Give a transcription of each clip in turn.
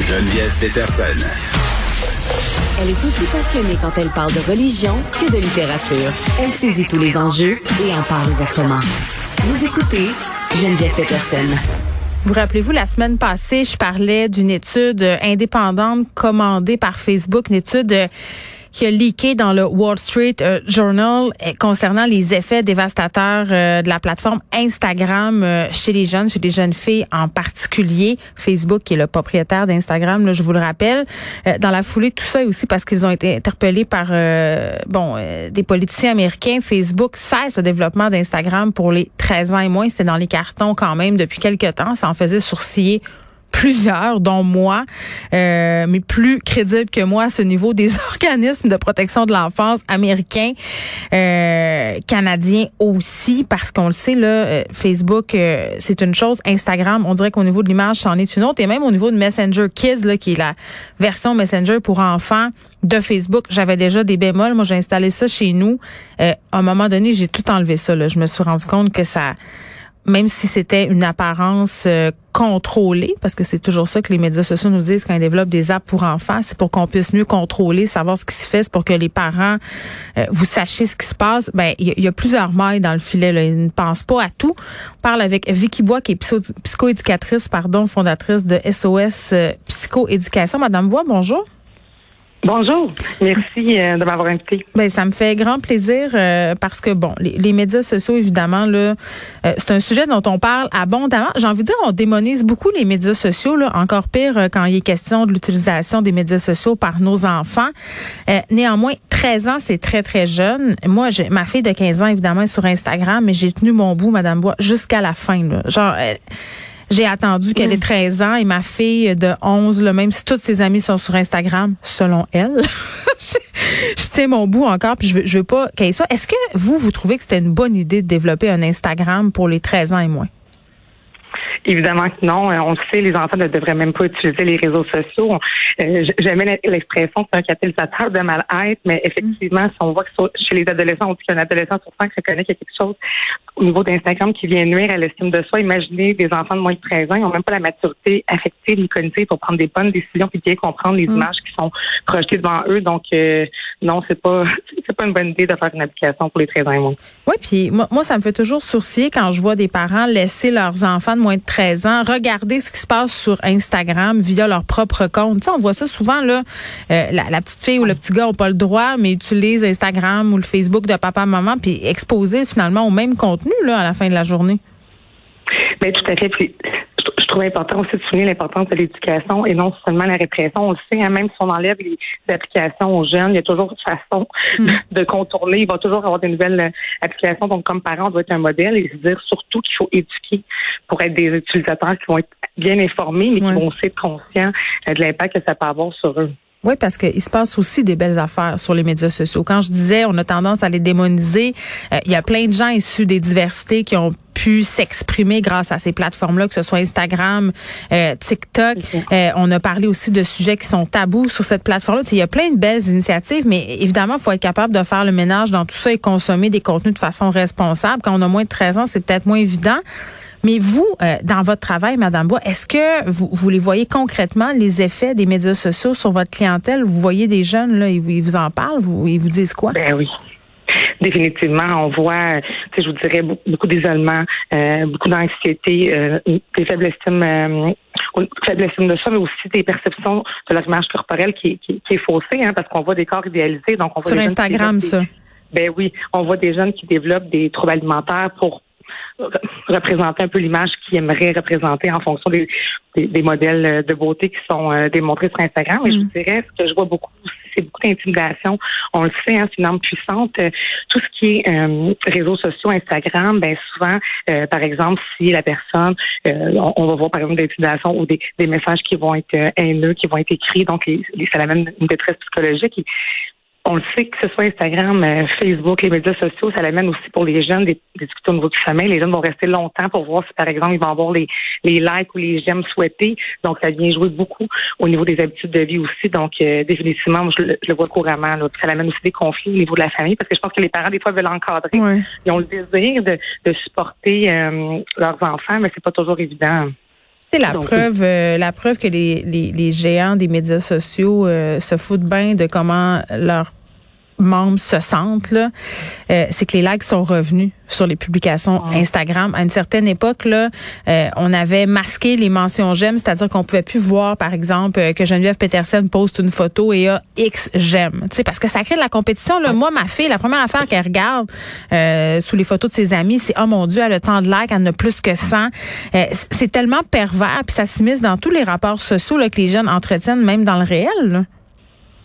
Geneviève Peterson. Elle est aussi passionnée quand elle parle de religion que de littérature. Elle saisit tous les enjeux et en parle ouvertement. Vous écoutez Geneviève Peterson. Vous rappelez-vous, la semaine passée, je parlais d'une étude indépendante commandée par Facebook, une étude qui a leaké dans le Wall Street euh, Journal euh, concernant les effets dévastateurs euh, de la plateforme Instagram chez les jeunes, chez les jeunes filles en particulier. Facebook, qui est le propriétaire d'Instagram, je vous le rappelle. dans la foulée, tout ça aussi parce qu'ils ont été interpellés par bon des politiciens américains. Facebook cesse le développement d'Instagram pour les 13 ans et moins. C'était dans les cartons quand même depuis quelques temps. Ça en faisait sourciller plusieurs, dont moi, euh, mais plus crédible que moi à ce niveau, des organismes de protection de l'enfance américains, euh, canadiens aussi, parce qu'on le sait, là, euh, Facebook, euh, c'est une chose. Instagram, on dirait qu'au niveau de l'image, c'en est une autre. Et même au niveau de Messenger Kids, là, qui est la version Messenger pour enfants de Facebook, j'avais déjà des bémols. Moi, j'ai installé ça chez nous. à un moment donné, j'ai tout enlevé ça. Là. Je me suis rendu compte que ça même si c'était une apparence euh, contrôlée, parce que c'est toujours ça que les médias sociaux nous disent quand ils développent des apps pour enfants, c'est pour qu'on puisse mieux contrôler, savoir ce qui se fait, c'est pour que les parents, euh, vous sachiez ce qui se passe. Ben, il y, a plusieurs mailles dans le filet. Là. Ils ne pensent pas à tout. On parle avec Vicky Bois, qui est psychoéducatrice, pardon, fondatrice de SOS euh, Psychoéducation. Madame Bois, bonjour. Bonjour, merci euh, de m'avoir invité. Ben ça me fait grand plaisir euh, parce que bon, les, médias sociaux évidemment là, euh, c'est un sujet dont on parle abondamment. J'ai envie de dire, on démonise beaucoup les médias sociaux là, encore pire quand il est question de l'utilisation des médias sociaux par nos enfants. néanmoins, 13 ans, c'est très très jeune. Moi, j'ai ma fille de 15 ans évidemment est sur Instagram, mais j'ai tenu mon bout, Madame Bois, jusqu'à la fin. Là. Genre j'ai attendu qu'elle ait 13 ans et ma fille de 11, là, même si toutes ses amies sont sur Instagram, selon elle, je, tiens mon bout encore, puis je veux, je veux pas qu'elle soit. Est-ce que vous, vous trouvez que c'était une bonne idée de développer un Instagram pour les 13 ans et moins? Évidemment que non. Euh, on le sait, les enfants ne devraient même pas utiliser les réseaux sociaux. Euh, J'aimais l'expression c'est un catalyseur de mal-être, mais effectivement, si on voit que chez les adolescents, on dit qu'un adolescent sur cinq reconnaît qu'il y a quelque chose au niveau d'Instagram qui vient nuire à l'estime de soi. Imaginez des enfants de moins de 13 ans, ils n'ont même pas la maturité affective ni cognitive pour prendre des bonnes décisions puis bien comprendre les mm. images qui sont projetées devant eux. Donc, euh, non, c'est pas c'est pas une bonne idée de faire une application pour les 13 ans et moins. Oui, puis moi, moi, ça me fait toujours sourciller quand je vois des parents laisser leurs enfants de moins de 13 ans regarder ce qui se passe sur Instagram via leur propre compte. On voit ça souvent là. Euh, la, petite fille ou le petit gars n'ont pas le droit, mais utilisent Instagram ou le Facebook de papa maman puis exposer finalement au même contenu là à la fin de la journée. Mais tout à fait trouve important aussi de souligner l'importance de l'éducation et non seulement la répression. On le sait, hein, même si on enlève les applications aux jeunes, il y a toujours une façon hmm. de contourner. Il va toujours avoir des nouvelles euh, applications. Donc, comme parents, on doit être un modèle et se dire surtout qu'il faut éduquer pour être des utilisateurs qui vont être bien informés, mais qui vont aussi être conscients euh, de l'impact que ça peut avoir sur eux. Oui, parce qu'il se passe aussi des belles affaires sur les médias sociaux. Quand je disais, on a tendance à les démoniser, euh, il y a plein de gens issus des diversités qui ont pu s'exprimer grâce à ces plateformes-là, que ce soit Instagram, euh, TikTok. Euh, on a parlé aussi de sujets qui sont tabous sur cette plateforme-là. Il y a plein de belles initiatives, mais évidemment, il faut être capable de faire le ménage dans tout ça et consommer des contenus de façon responsable. Quand on a moins de 13 ans, c'est peut-être moins évident. Mais vous, euh, dans votre travail, Madame Bois, est-ce que vous, vous les voyez concrètement, les effets des médias sociaux sur votre clientèle? Vous voyez des jeunes, là, ils, vous en parlent, vous, ils vous disent quoi? Ben oui. Définitivement, on voit, je vous dirais, beaucoup d'isolement, euh, beaucoup d'anxiété, euh, des faibles estimes, euh, faible estime de soi, mais aussi des perceptions de leur image corporelle qui, qui, qui est faussée, hein, parce qu'on voit des corps idéalisés. Donc on voit Sur Instagram, ça. ben oui, on voit des jeunes qui développent des troubles alimentaires pour représenter un peu l'image qu'ils aimeraient représenter en fonction des, des, modèles de beauté qui sont euh, démontrés sur Instagram. Et je vous mm. dirais, ce que je vois beaucoup, c'est beaucoup d'intimidation. On le sait, hein, c'est une arme puissante. Tout ce qui est euh, réseaux sociaux, Instagram, ben souvent, euh, par exemple, si la personne, on, va voir par exemple d'intimidation ou des, des, messages qui vont être haineux, qui vont être écrits, donc ça amène une détresse psychologique on le sait que ce soit Instagram, euh, Facebook, les médias sociaux, ça l'amène aussi pour les jeunes des, des discussions au niveau du sommeil. Les jeunes vont rester longtemps pour voir si, par exemple, ils vont avoir les, les likes ou les j'aime souhaités. Donc, ça vient jouer beaucoup au niveau des habitudes de vie aussi. Donc, euh, définitivement, je, le vois couramment. Là. Ça amène aussi des conflits au niveau de la famille parce que je pense que les parents, des fois, veulent encadrer. Ils ont le désir de, de supporter euh, leurs enfants, mais c'est pas toujours évident. C'est la preuve, euh, la preuve que les, les, les, géants des médias sociaux se foutent bien de comment leur membres se sentent, là, euh, c'est que les likes sont revenus sur les publications Instagram. À une certaine époque, là, euh, on avait masqué les mentions j'aime, c'est-à-dire qu'on pouvait plus voir, par exemple, euh, que Geneviève Peterson poste une photo et a X j'aime. Tu sais, parce que ça crée de la compétition. Là. Moi, ma fille, la première affaire qu'elle regarde sous les photos de ses amis, c'est oh mon Dieu, elle a tant de likes, elle en a plus que 100. c'est tellement pervers, puis ça s'immisce dans tous les rapports sociaux là, que les jeunes entretiennent, même dans le réel. Là.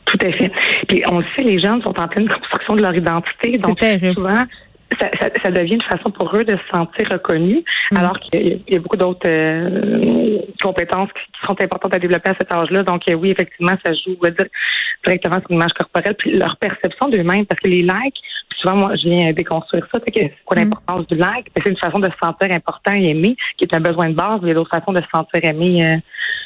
Tout à fait. Puis on le sait, les jeunes sont en pleine construction de leur identité. Donc souvent, ça, ça, devient une façon pour eux de se sentir reconnus, mm. alors qu'il y, a beaucoup d'autres euh, compétences qui, sont importantes à développer à cet âge-là. Donc euh, oui, effectivement, ça joue directement sur l'image corporelle, puis leur perception d'eux-mêmes, parce que les likes, souvent moi je viens déconstruire ça, c'est quoi mm. l'importance du like? C'est une façon de se sentir important et aimé, qui est un besoin de base. Il y a d'autres façons de se sentir aimé. Euh,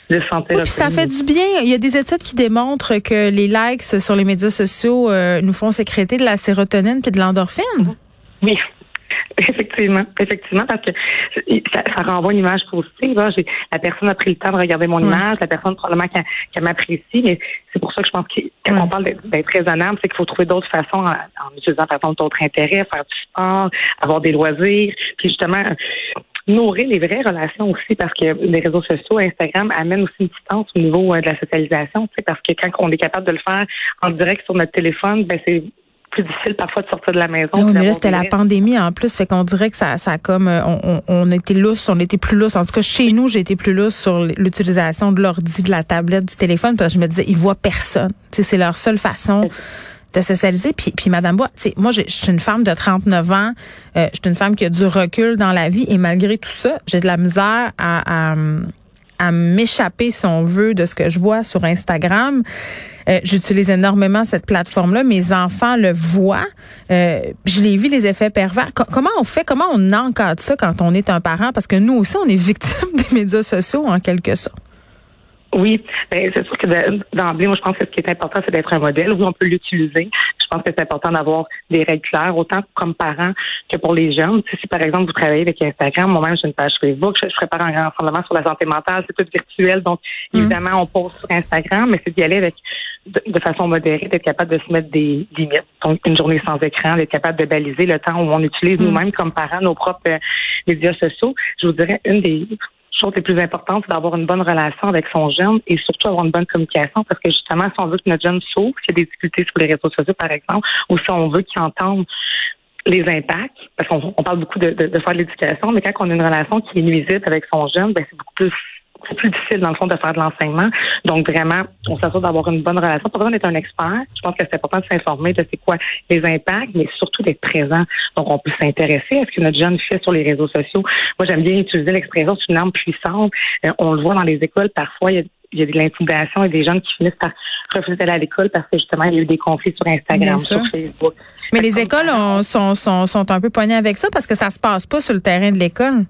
de se sentir oui, puis ça fait du bien. Il y a des études qui démontrent que les likes sur les médias sociaux nous font sécréter de la sérotonine puis de l'endorphine. Oui. Effectivement, effectivement, parce que ça, ça renvoie une image positive. J'ai, la personne a pris le temps de regarder mon image, la personne probablement qu'elle, m'apprécie, mais c'est pour ça que je pense que quand on parle d'être, raisonnable, c'est qu'il faut trouver d'autres façons en, en utilisant par exemple d'autres intérêts, faire du sport, avoir des loisirs, puis justement nourrir les vraies relations aussi parce que les réseaux sociaux, Instagram amènent aussi une distance au niveau euh, de la socialisation, parce que quand on est capable de le faire en direct sur notre téléphone, ben c'est plus difficile parfois de sortir de la maison. Mais là, c'était la pandémie en plus, fait qu'on dirait que ça, ça comme, euh, on, on, était lousse, on était plus lousse. En tout cas, chez nous, j'ai été plus lousse sur l'utilisation de l'ordi, de la tablette, du téléphone, parce que je me disais, ils voient personne. c'est leur seule façon de socialiser. Puis, puis Madame Bois, moi, je suis une femme de 39 ans, euh, je suis une femme qui a du recul dans la vie, et malgré tout ça, j'ai de la misère à, à à m'échapper, si on veut, de ce que je vois sur Instagram. Euh, j'utilise énormément cette plateforme-là. Mes enfants le voient. Euh, je l'ai vu, les effets pervers. comment on fait, comment on encadre ça quand on est un parent? Parce que nous aussi, on est victime des médias sociaux, en quelque sorte. Oui, ben, c'est sûr que d'emblée, moi, je pense que ce qui est important, c'est d'être un modèle. Oui, on peut l'utiliser. Je pense que c'est important d'avoir des règles claires, autant comme parents que pour les jeunes. si, par exemple, vous travaillez avec Instagram, moi-même, j'ai une page Facebook, je, prépare un grand rassemblement sur la santé mentale, c'est tout virtuel. Donc, mmh. évidemment, on pose sur Instagram, mais c'est d'y aller avec de, façon modérée, d'être capable de se mettre des limites. Donc, une journée sans écran, d'être capable de baliser le temps où on utilise mmh. nous-mêmes comme parents nos propres euh, médias sociaux. Je vous dirais, une des chose les plus importantes, c'est d'avoir une bonne relation avec son jeune et surtout avoir une bonne communication parce que justement, si on veut que notre jeune sauve, s'il y a des difficultés sur les réseaux sociaux, par exemple, ou si on veut qu'il entende les impacts, parce qu'on parle beaucoup de, de, faire de l'éducation, mais quand on a une relation qui est nuisible avec son jeune, ben c'est beaucoup plus c'est plus difficile dans le fond de faire de l'enseignement. Donc vraiment, on s'assure d'avoir une bonne relation. Pas besoin d'être un expert. Je pense que c'est important de s'informer de c'est quoi les impacts, mais surtout d'être présent. Donc on peut s'intéresser à ce que notre jeune fait sur les réseaux sociaux. Moi, j'aime bien utiliser l'expression c'est une arme puissante. Euh, on le voit dans les écoles parfois. Il y a de l'intimidation et des jeunes qui finissent par refuser d'aller à l'école parce que justement, il y a eu des conflits sur Instagram, sur Facebook. Mais les écoles sont, sont, sont un peu poignées avec ça parce que ça se passe pas sur le terrain de l'école.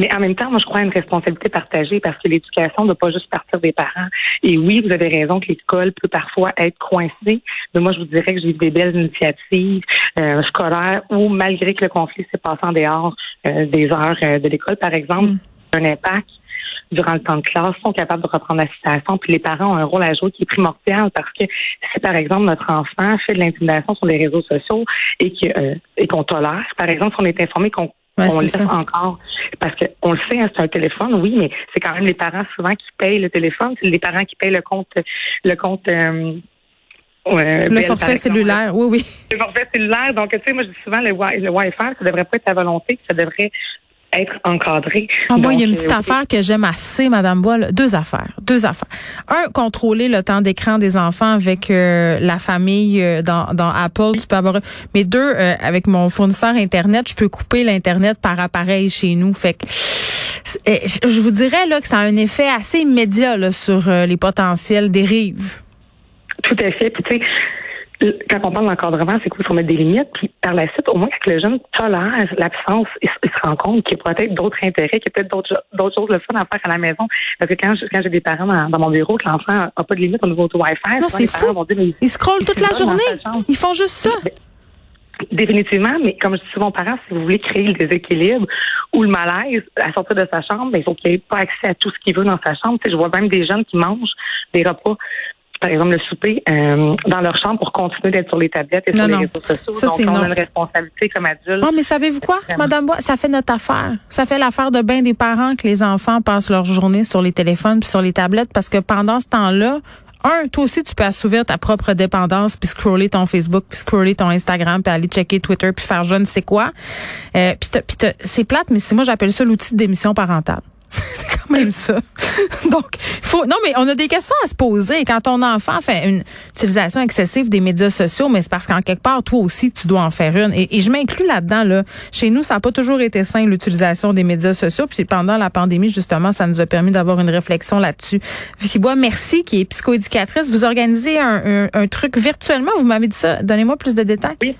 Mais en même temps, moi, je crois à une responsabilité partagée parce que l'éducation ne doit pas juste partir des parents. Et oui, vous avez raison que l'école peut parfois être coincée. Mais moi, je vous dirais que j'ai eu des belles initiatives euh, scolaires où, malgré que le conflit s'est passé en dehors euh, des heures euh, de l'école, par exemple, mm. un impact durant le temps de classe, sont capables de reprendre la situation. Puis les parents ont un rôle à jouer qui est primordial parce que si, par exemple, notre enfant fait de l'intimidation sur les réseaux sociaux et qu'on tolère, par exemple, si on est informé qu'on on laisse encore. Parce qu'on le sait, hein, c'est un téléphone, oui, mais c'est quand même les parents souvent qui payent le téléphone. C'est les parents qui payent le compte, le compte. Euh, le forfait cellulaire, oui, oui. Le forfait cellulaire. Donc, tu sais, moi, je dis souvent, le, le Wi-Fi, ça devrait pas être à volonté, ça devrait être encadré. Ah, moi, il y a une petite euh, affaire que j'aime assez, Madame Bois. Deux affaires. Deux affaires. Un, contrôler le temps d'écran des enfants avec euh, la famille euh, dans, dans Apple. Tu peux avoir. Mais deux, avec mon fournisseur Internet, je peux couper l'Internet par appareil chez nous. Fait que je vous dirais là que ça a un effet assez immédiat là, sur les potentiels dérives. Tout à fait. Puis, tu sais, quand on parle d'encadrement, c'est qu'il faut mettre des limites. Puis par la suite, au moins que le jeune tolère l'absence, il, se rend compte qu'il y a peut-être d'autres intérêts, qu'il y a peut-être d'autres, d'autres choses le fun à faire à la maison. Parce que quand, quand j'ai des parents dans, mon bureau, que l'enfant n'a pas de limite au niveau du Wi-Fi, non, c'est fou. ils scrollent toute la journée. Ils font juste ça. Définitivement, mais comme je dis souvent aux parents, si vous voulez créer le déséquilibre ou le malaise à sortir de sa chambre, ben, il faut qu'il ait pas accès à tout ce qu'il veut dans sa chambre. je vois même des jeunes qui mangent des repas par exemple, le souper euh, dans leur chambre pour continuer d'être sur les tablettes et sur les réseaux sociaux. Ça, Donc, on a une responsabilité comme adulte. Non, mais savez-vous quoi, Madame Bois? Ça fait notre affaire. Ça fait l'affaire de bien des parents que les enfants passent leur journée sur les téléphones puis sur les tablettes parce que pendant ce temps-là, un, toi aussi, tu peux assouvir ta propre dépendance, puis scroller ton Facebook, puis scroller ton Instagram, puis aller checker Twitter, puis faire je ne sais quoi. Euh, puis c'est plate, mais c'est moi j'appelle ça l'outil de démission parentale. c'est quand même ça. Donc, faut. Non, mais on a des questions à se poser. Quand ton enfant fait une utilisation excessive des médias sociaux, mais c'est parce qu'en quelque part, toi aussi, tu dois en faire une. Et, je m'inclus là-dedans. Là. Chez nous, ça n'a pas toujours été sain l'utilisation des médias sociaux. Puis pendant la pandémie, justement, ça nous a permis d'avoir une réflexion là-dessus. Vicky Bois, merci, qui est psychoéducatrice. Vous organisez un, truc virtuellement. Vous m'avez dit ça. Donnez-moi plus de détails. Oui,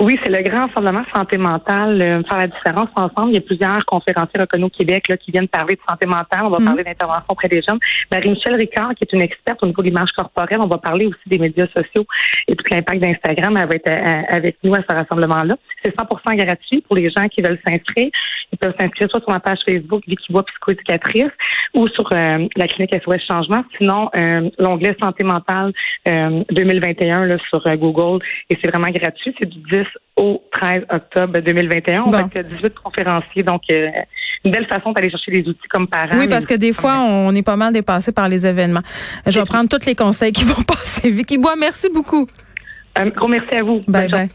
oui, c'est le grand fondement santé mentale. Euh, faire la différence ensemble. Il y a plusieurs conférenciers reconnus au Québec là, qui viennent parler de santé mentale. On va mhm. parler d'intervention auprès des jeunes. Marie-Michel Ricard, qui est une experte au niveau de l'image corporelle, on va parler aussi des médias sociaux et tout l'impact d'Instagram. Elle va être euh, avec nous à ce rassemblement-là. C'est 100% gratuit pour les gens qui veulent s'inscrire. Ils peuvent s'inscrire soit sur ma page Facebook Vicky Bois psychoéducatrice ou sur euh, la clinique SOS Changement. Sinon, euh, l'onglet santé mentale 2021 là, sur Google et c'est vraiment gratuit. C'est du 10 au 13 octobre 2021. On va être 18 conférenciers, donc une belle façon d'aller chercher des outils comme parents. Oui, parce que des fois, on est pas mal dépassé par les événements. Je vais prendre tous les conseils qui vont passer. Vicky Bois, merci beaucoup. Un gros merci à vous. Bye bye.